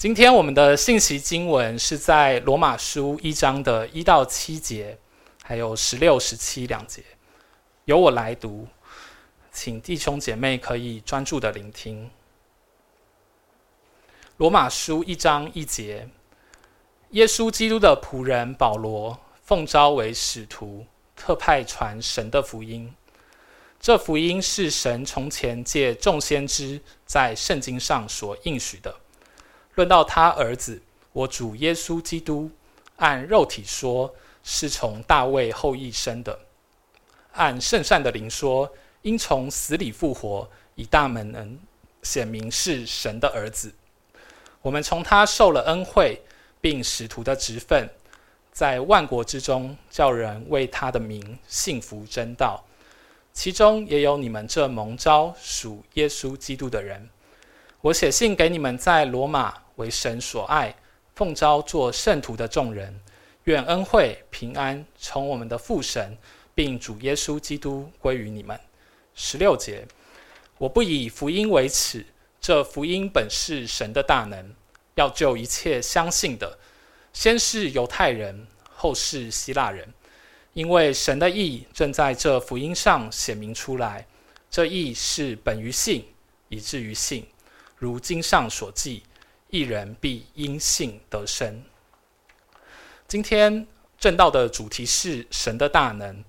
今天我们的信息经文是在罗马书一章的一到七节，还有十六、十七两节，由我来读，请弟兄姐妹可以专注的聆听。罗马书一章一节，耶稣基督的仆人保罗，奉召为使徒，特派传神的福音。这福音是神从前借众先知在圣经上所应许的。论到他儿子，我主耶稣基督，按肉体说，是从大卫后裔生的；按圣善的灵说，因从死里复活，以大门能显明是神的儿子。我们从他受了恩惠，并使徒的职分，在万国之中叫人为他的名信服真道，其中也有你们这蒙召属耶稣基督的人。我写信给你们在罗马为神所爱、奉召做圣徒的众人，愿恩惠平安从我们的父神，并主耶稣基督归于你们。十六节，我不以福音为耻，这福音本是神的大能，要救一切相信的，先是犹太人，后是希腊人，因为神的意正在这福音上显明出来。这意是本于信，以至于信。如经上所记，一人必因信得生。今天正道的主题是神的大能。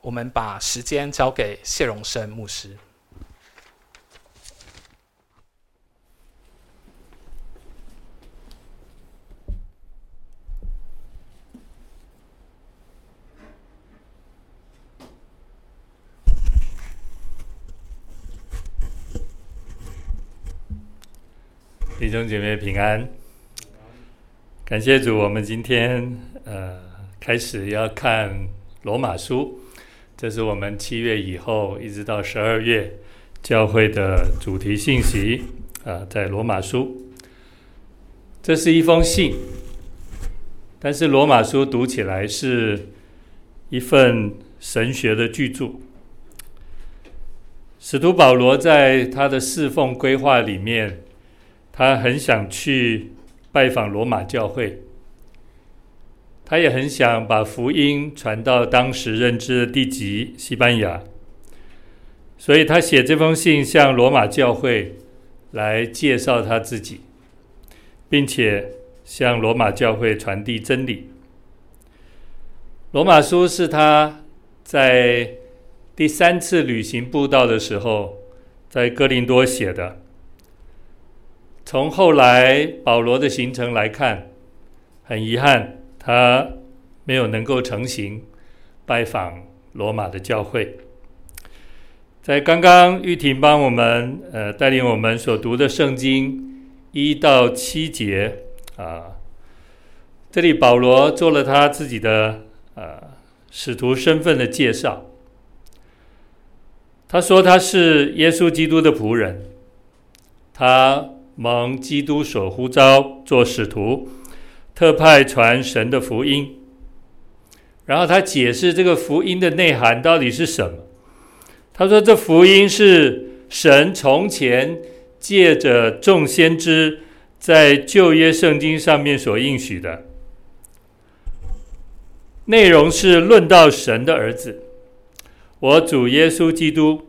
我们把时间交给谢荣生牧师。弟兄姐妹平安，感谢主，我们今天呃开始要看罗马书，这是我们七月以后一直到十二月教会的主题信息啊、呃，在罗马书，这是一封信，但是罗马书读起来是一份神学的巨著。使徒保罗在他的侍奉规划里面。他很想去拜访罗马教会，他也很想把福音传到当时任职的地级西班牙，所以他写这封信向罗马教会来介绍他自己，并且向罗马教会传递真理。罗马书是他在第三次旅行布道的时候，在哥林多写的。从后来保罗的行程来看，很遗憾，他没有能够成行拜访罗马的教会。在刚刚玉婷帮我们呃带领我们所读的圣经一到七节啊，这里保罗做了他自己的呃使徒身份的介绍。他说他是耶稣基督的仆人，他。蒙基督所呼召做使徒，特派传神的福音。然后他解释这个福音的内涵到底是什么。他说：“这福音是神从前借着众先知在旧约圣经上面所应许的，内容是论到神的儿子，我主耶稣基督，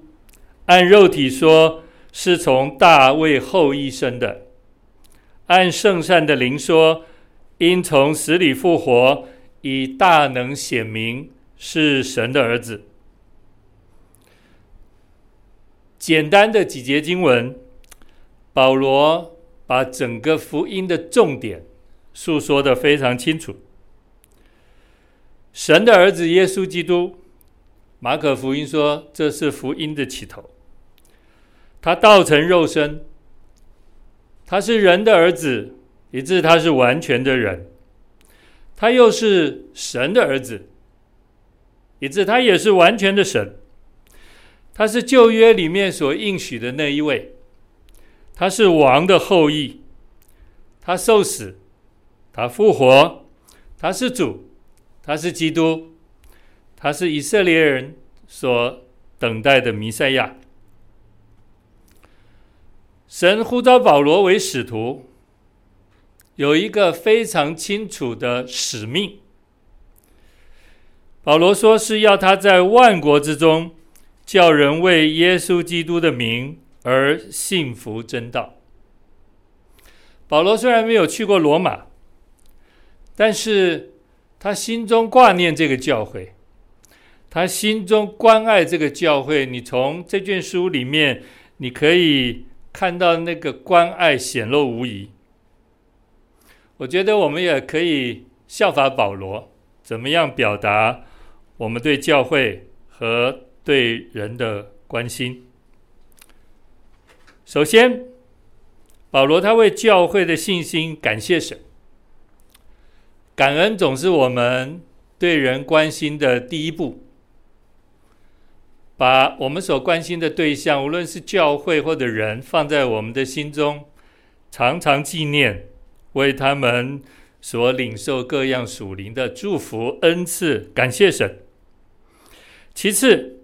按肉体说。”是从大卫后裔生的，按圣善的灵说，因从死里复活，以大能显明是神的儿子。简单的几节经文，保罗把整个福音的重点述说的非常清楚。神的儿子耶稣基督，马可福音说，这是福音的起头。他道成肉身，他是人的儿子，以致他是完全的人；他又是神的儿子，以致他也是完全的神。他是旧约里面所应许的那一位，他是王的后裔，他受死，他复活，他是主，他是基督，他是以色列人所等待的弥赛亚。神呼召保罗为使徒，有一个非常清楚的使命。保罗说是要他在万国之中，叫人为耶稣基督的名而信服真道。保罗虽然没有去过罗马，但是他心中挂念这个教会，他心中关爱这个教会。你从这卷书里面，你可以看到那个关爱显露无遗。我觉得我们也可以效法保罗，怎么样表达我们对教会和对人的关心。首先。保罗他为教会的信心感谢神，感恩总是我们对人关心的第一步。把我们所关心的对象，无论是教会或者人，放在我们的心中，常常纪念，为他们所领受各样属灵的祝福恩赐，感谢神。其次，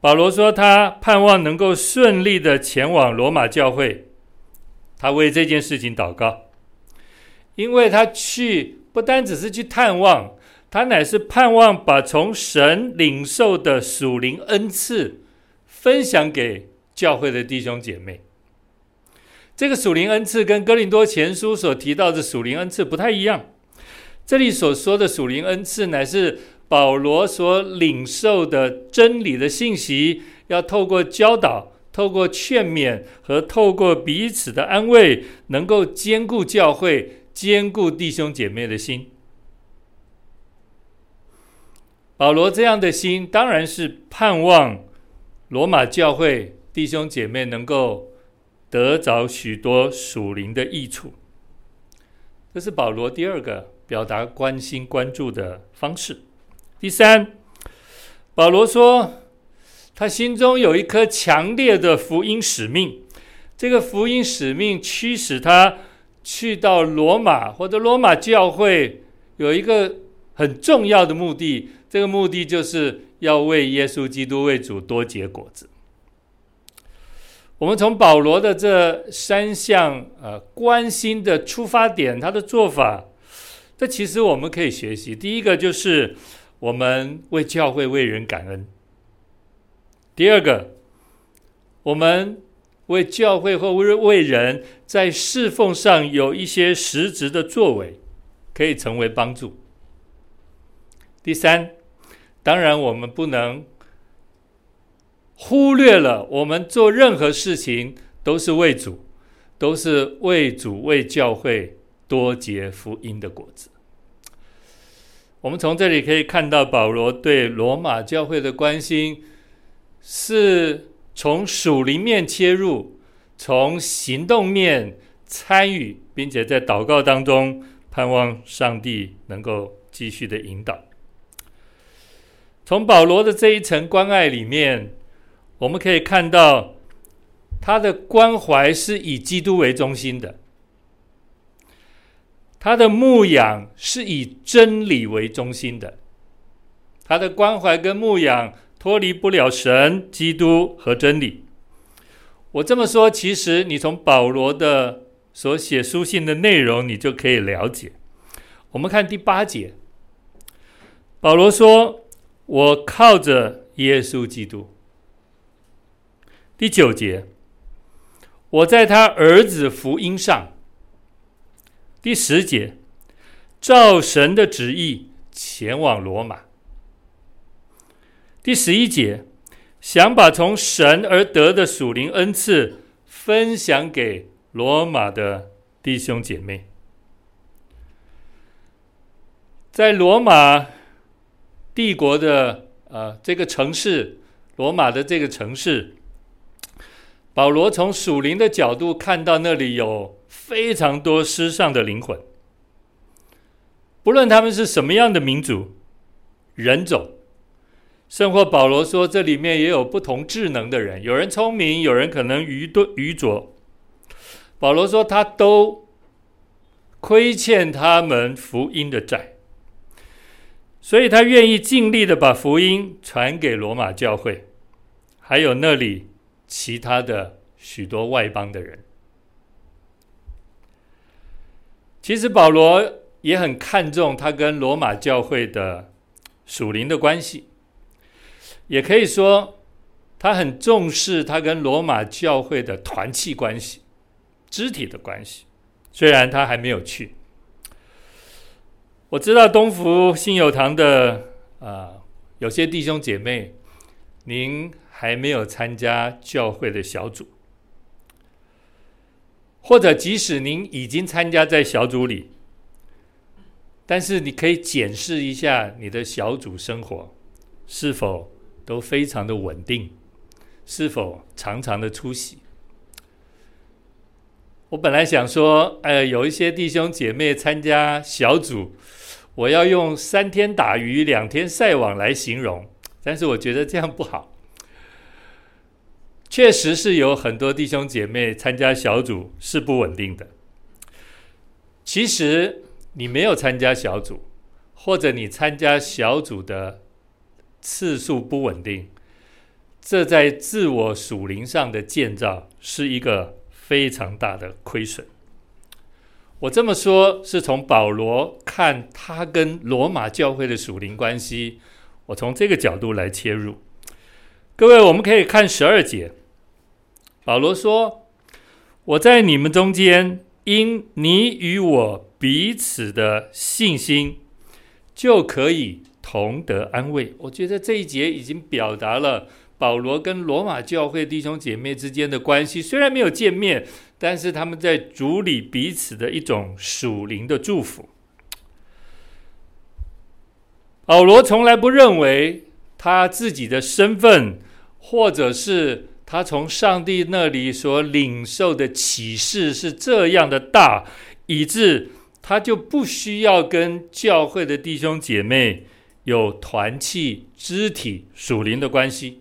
保罗说他盼望能够顺利的前往罗马教会。他为这件事情祷告，因为他去不单只是去探望，他乃是盼望把从神领受的属灵恩赐分享给教会的弟兄姐妹。这个属灵恩赐跟哥林多前书所提到的属灵恩赐不太一样。这里所说的属灵恩赐，乃是保罗所领受的真理的信息，要透过教导。透过劝勉和透过彼此的安慰，能够坚固教会、坚固弟兄姐妹的心。保罗这样的心，当然是盼望罗马教会弟兄姐妹能够得着许多属灵的益处。这是保罗第二个表达关心、关注的方式。第三，保罗说。他心中有一颗强烈的福音使命，这个福音使命驱使他去到罗马或者罗马教会，有一个很重要的目的，这个目的就是要为耶稣基督为主多结果子。我们从保罗的这三项呃关心的出发点，他的做法，这其实我们可以学习。第一个就是我们为教会为人感恩。第二个，我们为教会或为为人在侍奉上有一些实质的作为，可以成为帮助。第三，当然我们不能忽略了，我们做任何事情都是为主，都是为主为教会多结福音的果子。我们从这里可以看到保罗对罗马教会的关心。是从属灵面切入，从行动面参与，并且在祷告当中盼望上帝能够继续的引导。从保罗的这一层关爱里面，我们可以看到他的关怀是以基督为中心的，他的牧养是以真理为中心的，他的关怀跟牧养。脱离不了神、基督和真理。我这么说，其实你从保罗的所写书信的内容，你就可以了解。我们看第八节，保罗说：“我靠着耶稣基督。”第九节，我在他儿子福音上。第十节，照神的旨意前往罗马。第十一节，想把从神而得的属灵恩赐分享给罗马的弟兄姐妹。在罗马帝国的呃这个城市，罗马的这个城市，保罗从属灵的角度看到那里有非常多失丧的灵魂，不论他们是什么样的民族、人种。甚或保罗说，这里面也有不同智能的人，有人聪明，有人可能愚钝愚拙。保罗说，他都亏欠他们福音的债，所以他愿意尽力的把福音传给罗马教会，还有那里其他的许多外邦的人。其实保罗也很看重他跟罗马教会的属灵的关系，也可以说他很重视他跟罗马教会的团契关系、肢体的关系。虽然他还没有去，我知道东福信友堂的啊、有些弟兄姐妹，您还没有参加教会的小组。或者，即使您已经参加在小组里，但是你可以检视一下你的小组生活是否都非常的稳定，是否常常的出席。我本来想说，呃，有一些弟兄姐妹参加小组，我要用三天打鱼两天晒网来形容，但是我觉得这样不好。确实是有很多弟兄姐妹参加小组是不稳定的。其实你没有参加小组，或者你参加小组的次数不稳定，这在自我属灵上的建造是一个非常大的亏损。我这么说，是从保罗看他跟罗马教会的属灵关系，我从这个角度来切入。各位，我们可以看十二节。保罗说：“我在你们中间，因你与我彼此的信心，就可以同得安慰。”我觉得这一节已经表达了保罗跟罗马教会弟兄姐妹之间的关系。虽然没有见面，但是他们在主里彼此的一种属灵的祝福。保罗从来不认为他自己的身份，或者是。他从上帝那里所领受的启示是这样的大，以致他就不需要跟教会的弟兄姐妹有团契、肢体、属灵的关系。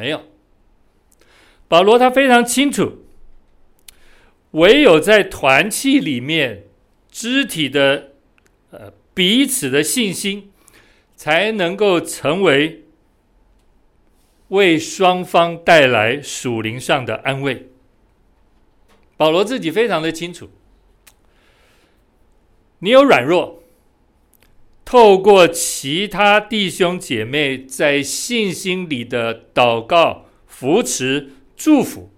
没有，保罗他非常清楚，唯有在团契里面，肢体的呃彼此的信心，才能够成为。为双方带来属灵上的安慰。保罗自己非常的清楚，你有软弱，透过其他弟兄姐妹在信心里的祷告、扶持、祝福，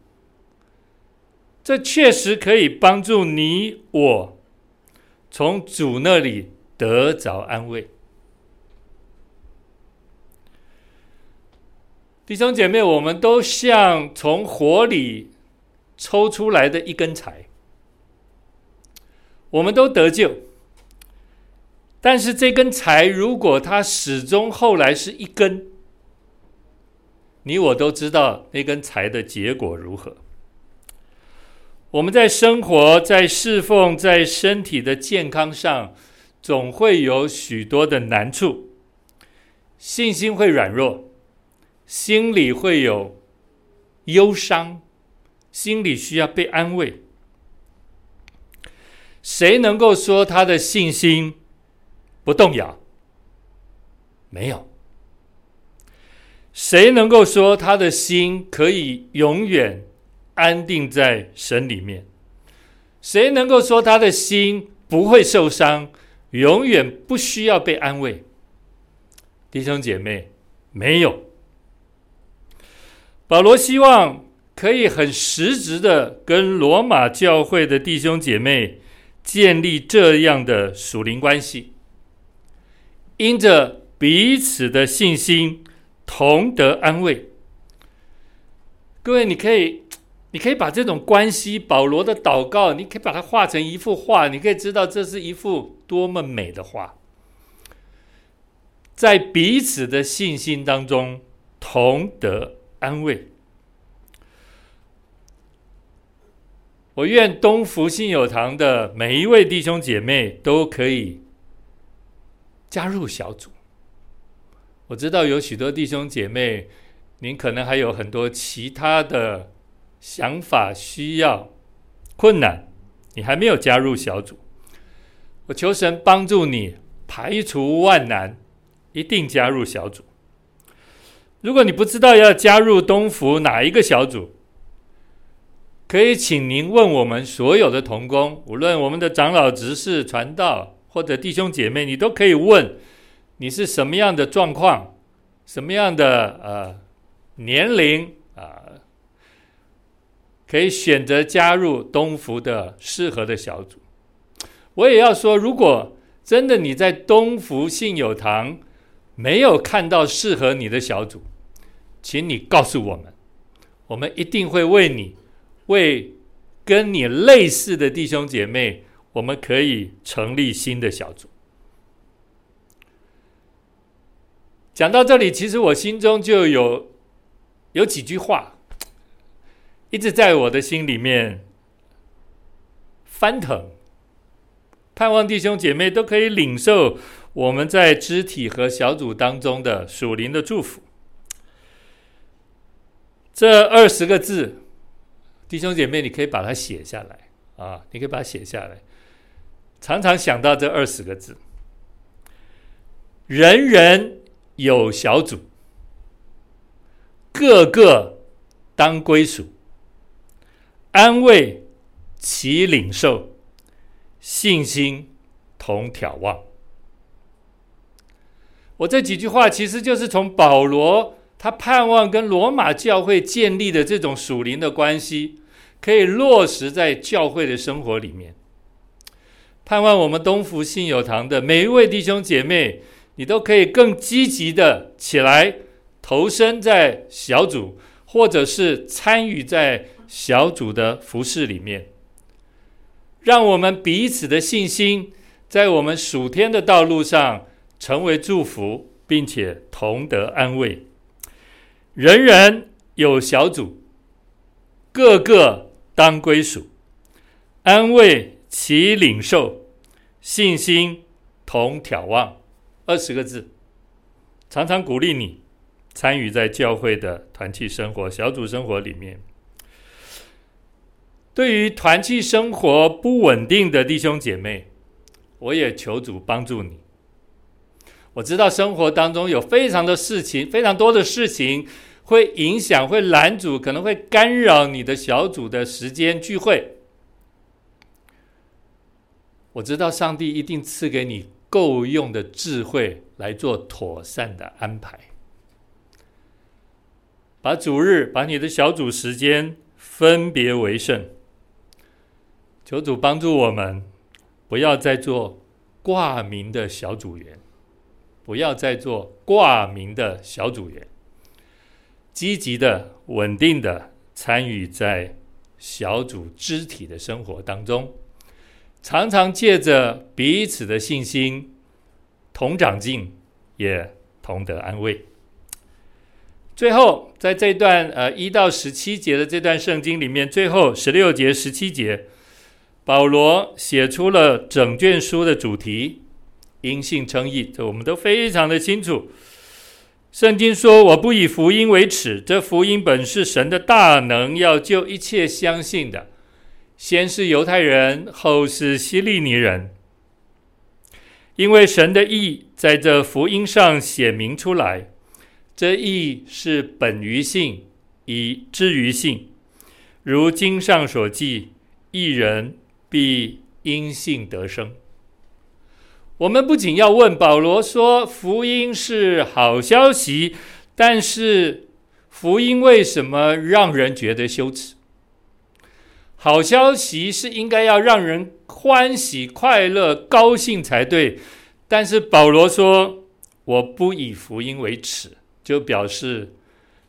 这确实可以帮助你我从主那里得着安慰。弟兄姐妹，我们都像从火里抽出来的一根柴，我们都得救。但是这根柴，如果它始终后来是一根，你我都知道那根柴的结果如何。我们在生活、在侍奉、在身体的健康上，总会有许多的难处，信心会软弱。心里会有忧伤，心里需要被安慰。谁能够说他的信心不动摇？没有。谁能够说他的心可以永远安定在神里面？谁能够说他的心不会受伤，永远不需要被安慰？弟兄姐妹，没有。保罗希望可以很实质的跟罗马教会的弟兄姐妹建立这样的属灵关系，因着彼此的信心同得安慰。各位，你可以，你可以把这种关系，保罗的祷告，你可以把它画成一幅画，你可以知道这是一幅多么美的画，在彼此的信心当中同得。安慰。我愿东福信友堂的每一位弟兄姐妹都可以加入小组。我知道有许多弟兄姐妹，您可能还有很多其他的想法、需要、困难，你还没有加入小组。我求神帮助你排除万难，一定加入小组。如果你不知道要加入东福哪一个小组，可以请您问我们所有的同工，无论我们的长老、执事、传道或者弟兄姐妹，你都可以问，你是什么样的状况，什么样的呃年龄啊、呃，可以选择加入东福的适合的小组。我也要说，如果真的你在东福信友堂没有看到适合你的小组，请你告诉我们，我们一定会为你。为跟你类似的弟兄姐妹，我们可以成立新的小组。讲到这里，其实我心中就有有几句话，一直在我的心里面翻腾，盼望弟兄姐妹都可以领受我们在肢体和小组当中的属灵的祝福。这二十个字。弟兄姐妹，你可以把它写下来啊！你可以把它写下来。常常想到这二十个字：人人有小组，个个当归属，安慰其领受，信心同眺望。我这几句话其实就是从保罗他盼望跟罗马教会建立的这种属灵的关系。可以落实在教会的生活里面。盼望我们东福信友堂的每一位弟兄姐妹，你都可以更积极的起来，投身在小组，或者是参与在小组的服事里面。让我们彼此的信心，在我们属天的道路上成为祝福，并且同得安慰。人人有小组，个个。当归属，安慰齐领受，信心同眺望，二十个字，常常鼓励你参与在教会的团契生活、小组生活里面。对于团契生活不稳定的弟兄姐妹，我也求主帮助你。我知道生活当中有非常的事情，非常多的事情。会影响、会拦阻、可能会干扰你的小组的时间聚会。我知道上帝一定赐给你够用的智慧来做妥善的安排，把主日、把你的小组时间分别为圣。求主帮助我们，不要再做挂名的小组员，不要再做挂名的小组员。积极的、稳定的参与在小组肢体的生活当中，常常借着彼此的信心同长进，也同得安慰。最后，在这段呃一到十七节的这段圣经里面，最后十六节、十七节，保罗写出了整卷书的主题：因信称义。这我们都非常的清楚。圣经说：“我不以福音为耻，这福音本是神的大能，要救一切相信的，先是犹太人，后是希利尼人。因为神的意在这福音上显明出来，这意是本于信，以至于信。如经上所记，一人必因信得生。”我们不仅要问保罗说福音是好消息，但是福音为什么让人觉得羞耻？好消息是应该要让人欢喜、快乐、高兴才对，但是保罗说我不以福音为耻，就表示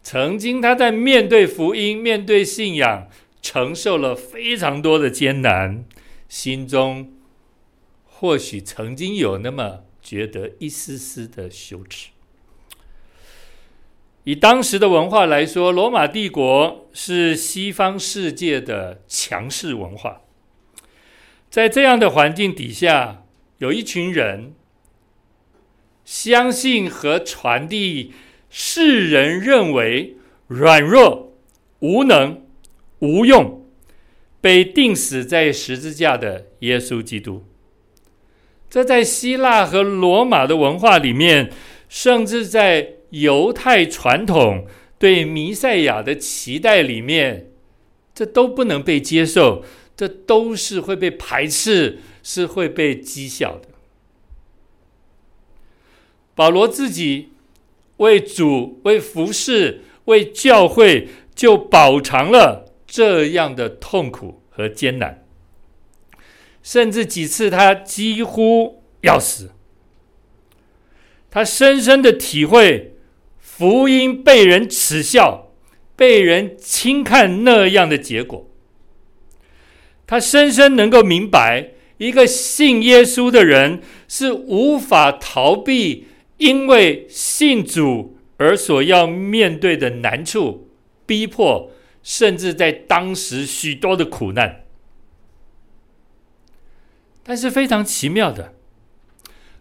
曾经他在面对福音、面对信仰，承受了非常多的艰难，心中。或许曾经有那么觉得一丝丝的羞耻。以当时的文化来说，罗马帝国是西方世界的强势文化。在这样的环境底下，有一群人相信和传递世人认为软弱、无能、无用，被钉死在十字架的耶稣基督。这在希腊和罗马的文化里面，甚至在犹太传统对弥赛亚的期待里面，这都不能被接受，这都是会被排斥，是会被讥笑的。保罗自己为主、为服侍、为教会，就饱尝了这样的痛苦和艰难，甚至几次他几乎要死。他深深的体会福音被人耻笑、被人轻看那样的结果。他深深能够明白，一个信耶稣的人是无法逃避因为信主而所要面对的难处、逼迫，甚至在当时许多的苦难。但是非常奇妙的，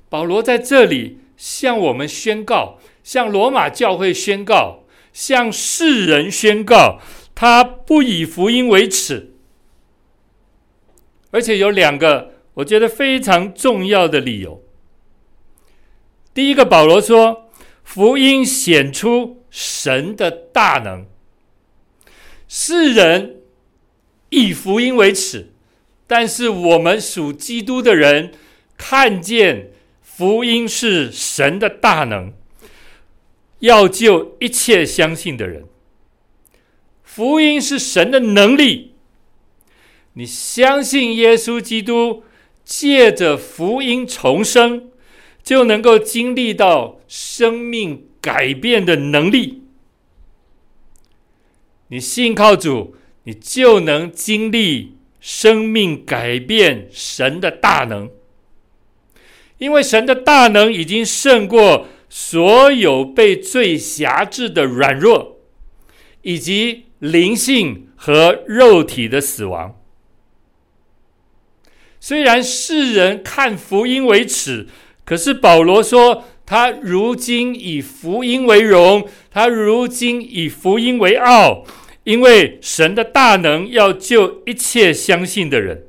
保罗在这里。向我们宣告，向罗马教会宣告，向世人宣告，他不以福音为耻。而且有两个我觉得非常重要的理由。第一个，保罗说，福音显出神的大能，世人以福音为耻，但是我们属基督的人看见。福音是神的大能，要救一切相信的人。福音是神的能力，你相信耶稣基督，借着福音重生，就能够经历到生命改变的能力。你信靠主，你就能经历生命改变神的大能。因为神的大能已经胜过所有被罪辖制的软弱，以及灵性和肉体的死亡。虽然世人看福音为耻，可是保罗说，他如今以福音为荣，他如今以福音为傲，因为神的大能要救一切相信的人。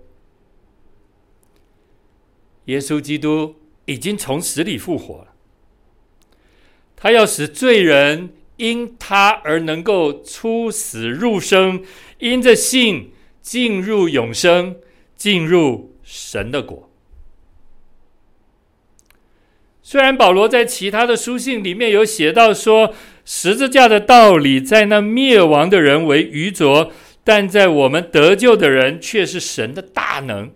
耶稣基督。已经从死里复活了。他要使罪人因他而能够出死入生，因着信进入永生，进入神的国。虽然保罗在其他的书信里面有写到说，十字架的道理在那灭亡的人为愚拙，但在我们得救的人却是神的大能。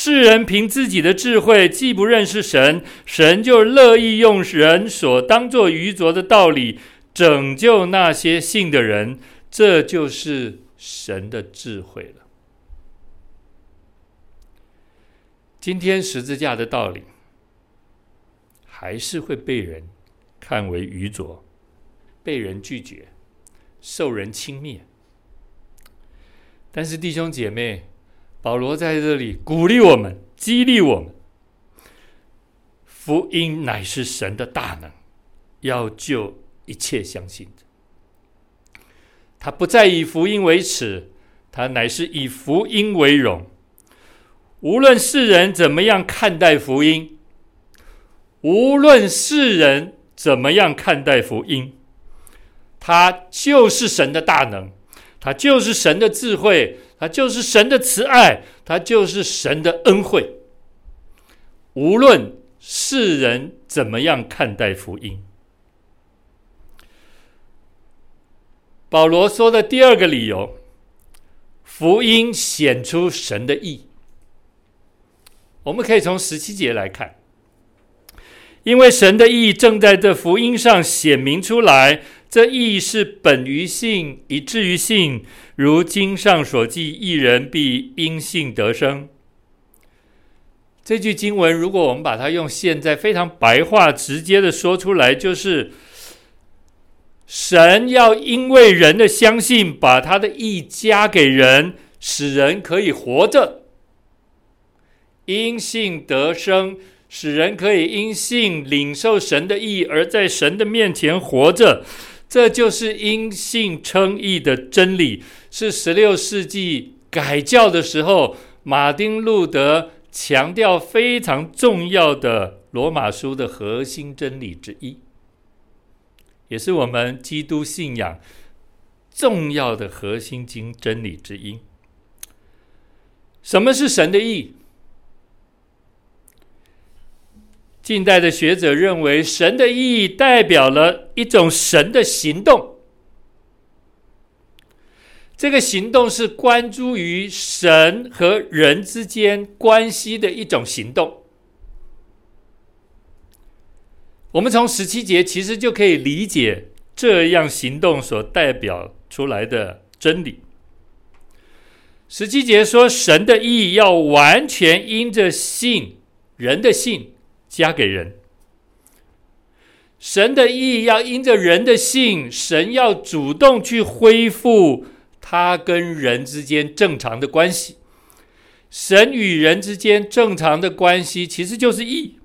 世人凭自己的智慧，既不认识神，神就乐意用人所当作愚拙的道理拯救那些信的人，这就是神的智慧了。今天十字架的道理还是会被人看为愚拙，被人拒绝，受人轻蔑。但是弟兄姐妹。保罗在这里鼓励我们，激励我们。福音乃是神的大能，要救一切相信的。他不再以福音为耻，他乃是以福音为荣。无论世人怎么样看待福音，无论世人怎么样看待福音，他就是神的大能，他就是神的智慧。他就是神的慈爱，他就是神的恩惠。无论世人怎么样看待福音，保罗说的第二个理由，福音显出神的义。我们可以从十七节来看，因为神的义正在这福音上显明出来。这义是本于信，以至于信。如经上所记，一人必因信得生。这句经文，如果我们把它用现在非常白话、直接的说出来，就是神要因为人的相信，把他的义加给人，使人可以活着。因信得生，使人可以因信领受神的义，而在神的面前活着。这就是因信称义的真理，是十六世纪改教的时候，马丁路德强调非常重要的罗马书的核心真理之一，也是我们基督信仰重要的核心经真理之一。什么是神的义？近代的学者认为，神的意义代表了一种神的行动。这个行动是关注于神和人之间关系的一种行动。我们从十七节其实就可以理解这样行动所代表出来的真理。十七节说，神的意义要完全因着信，人的信加给人。神的义要因着人的信，神要主动去恢复。他跟人之间正常的关系，神与人之间正常的关系，其实就是义。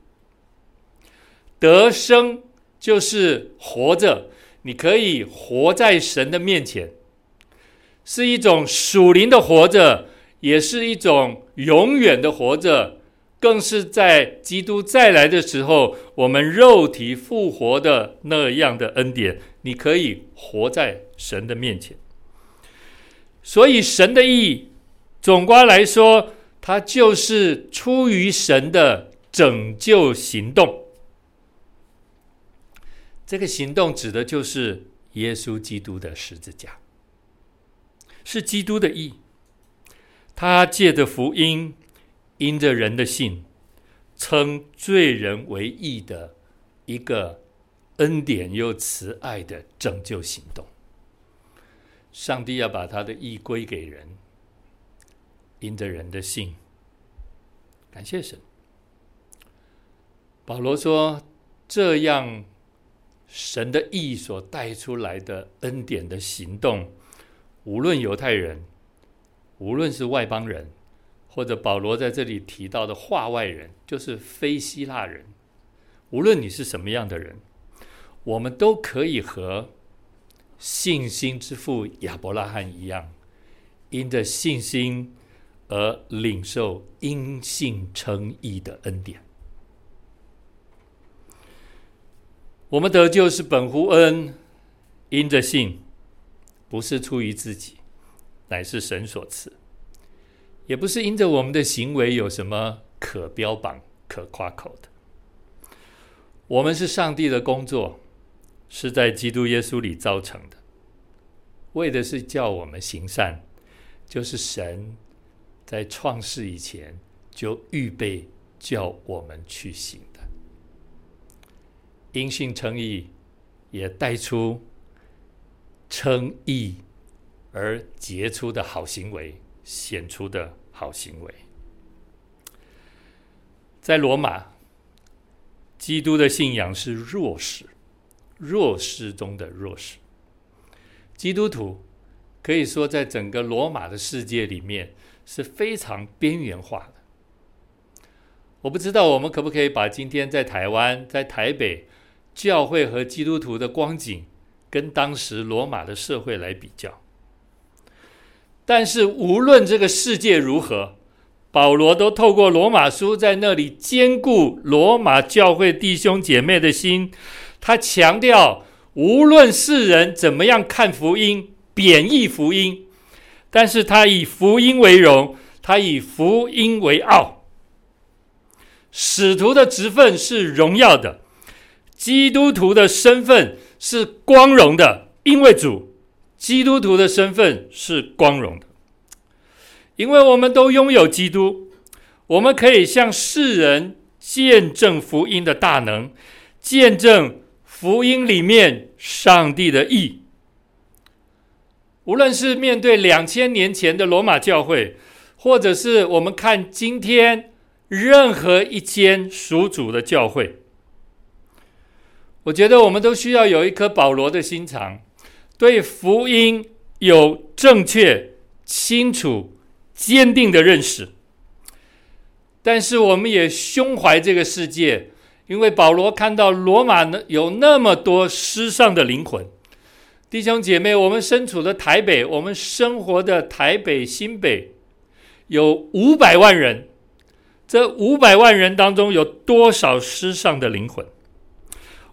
得生就是活着，你可以活在神的面前，是一种属灵的活着，也是一种永远的活着，更是在基督再来的时候，我们肉体复活的那样的恩典，你可以活在神的面前。所以，神的意义，总括来说，它就是出于神的拯救行动。这个行动指的就是耶稣基督的十字架，是基督的义。他借着福音，因着人的信，称罪人为义的一个恩典又慈爱的拯救行动。上帝要把他的义归给人，因着人的信，感谢神。保罗说：“这样，神的义所带出来的恩典的行动，无论犹太人，无论是外邦人，或者保罗在这里提到的话外人，就是非希腊人，无论你是什么样的人，我们都可以和。”信心之父亚伯拉罕一样，因着信心而领受因信称义的恩典。我们得救是本乎恩，因着信，不是出于自己，乃是神所赐；也不是因着我们的行为有什么可标榜、可夸口的。我们是上帝的工作。是在基督耶稣里造成的，为的是叫我们行善，就是神在创世以前就预备叫我们去行的。因信称义，也带出称义而结出的好行为，显出的好行为。在罗马，基督的信仰是弱势。弱势中的弱势，基督徒可以说在整个罗马的世界里面是非常边缘化的。我不知道我们可不可以把今天在台湾、在台北教会和基督徒的光景跟当时罗马的社会来比较。但是无论这个世界如何，保罗都透过罗马书在那里兼顾罗马教会弟兄姐妹的心。他强调，无论世人怎么样看福音、贬义福音，但是他以福音为荣，他以福音为傲。使徒的职分是荣耀的，基督徒的身份是光荣的，因为主，基督徒的身份是光荣的，因为我们都拥有基督，我们可以向世人见证福音的大能，见证。福音里面，上帝的意，无论是面对两千年前的罗马教会，或者是我们看今天任何一间属主的教会，我觉得我们都需要有一颗保罗的心肠，对福音有正确、清楚、坚定的认识。但是，我们也胸怀这个世界。因为保罗看到罗马呢有那么多失丧的灵魂，弟兄姐妹，我们身处的台北，我们生活的台北新北，有五百万人，这五百万人当中有多少失丧的灵魂？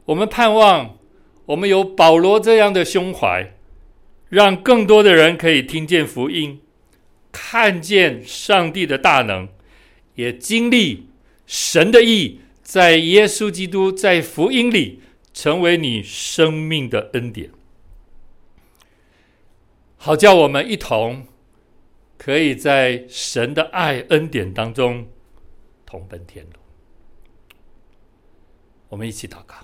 我们盼望我们有保罗这样的胸怀，让更多的人可以听见福音，看见上帝的大能，也经历神的意，在耶稣基督在福音里成为你生命的恩典，好叫我们一同可以在神的爱恩典当中同奔天路。我们一起祷告，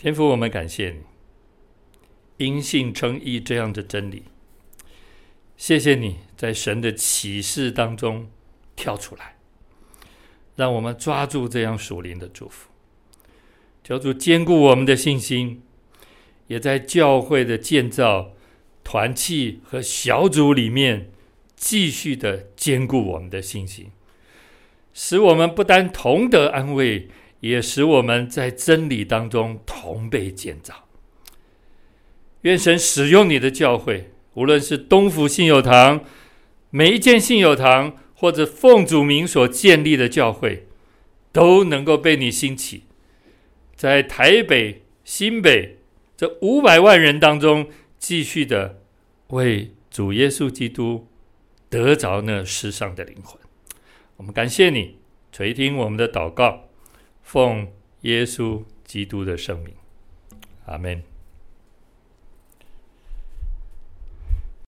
天父，我们感谢你。因信称义这样的真理，谢谢你在神的启示当中跳出来，让我们抓住这样属灵的祝福，求主坚固我们的信心，也在教会的建造、团契和小组里面继续的坚固我们的信心，使我们不单同得安慰，也使我们在真理当中同被建造。愿神使用你的教会，无论是东福信友堂、每一间信友堂，或者奉主名所建立的教会，都能够被你兴起，在台北、新北这五百万人当中，继续的为主耶稣基督得着那世上的灵魂。我们感谢你垂听我们的祷告，奉耶稣基督的圣名，阿门。